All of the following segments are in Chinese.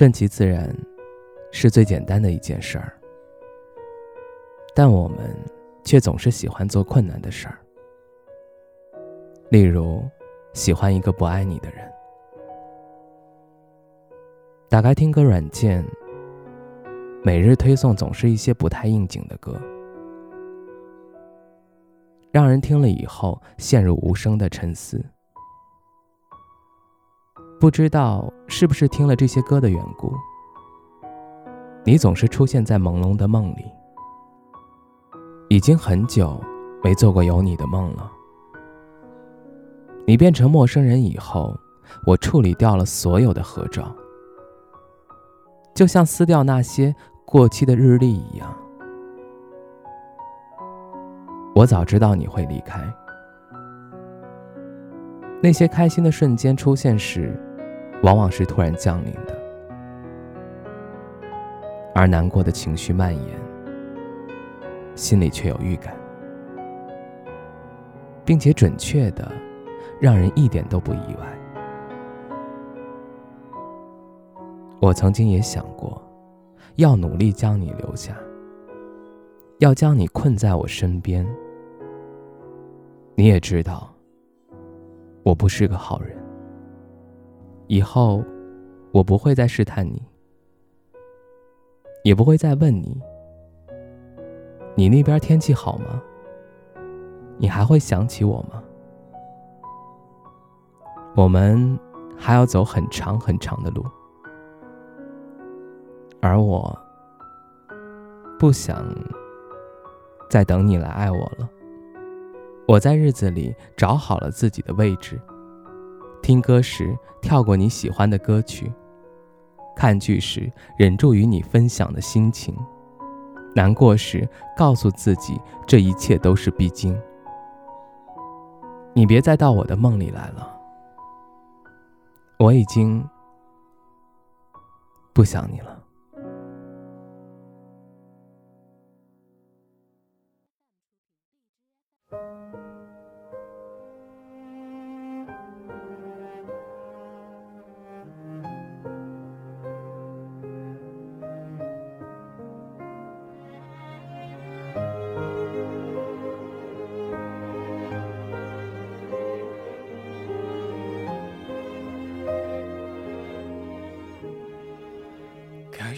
顺其自然，是最简单的一件事儿，但我们却总是喜欢做困难的事儿。例如，喜欢一个不爱你的人，打开听歌软件，每日推送总是一些不太应景的歌，让人听了以后陷入无声的沉思。不知道是不是听了这些歌的缘故，你总是出现在朦胧的梦里。已经很久没做过有你的梦了。你变成陌生人以后，我处理掉了所有的合照，就像撕掉那些过期的日历一样。我早知道你会离开，那些开心的瞬间出现时。往往是突然降临的，而难过的情绪蔓延，心里却有预感，并且准确的，让人一点都不意外。我曾经也想过，要努力将你留下，要将你困在我身边。你也知道，我不是个好人。以后，我不会再试探你，也不会再问你：你那边天气好吗？你还会想起我吗？我们还要走很长很长的路，而我不想再等你来爱我了。我在日子里找好了自己的位置。听歌时跳过你喜欢的歌曲，看剧时忍住与你分享的心情，难过时告诉自己这一切都是必经。你别再到我的梦里来了，我已经不想你了。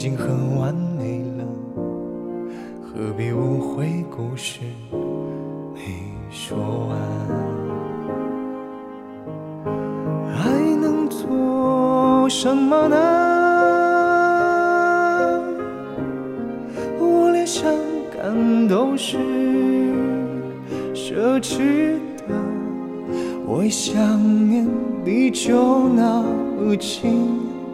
已经很完美了，何必误会故事没说完？还能做什么呢？我连伤感都是。奢侈的，我一想念你就闹情，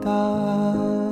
答案。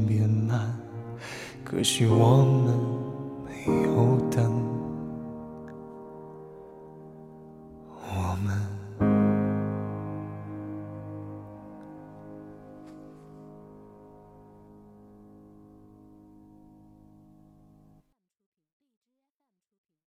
可惜我们没有等。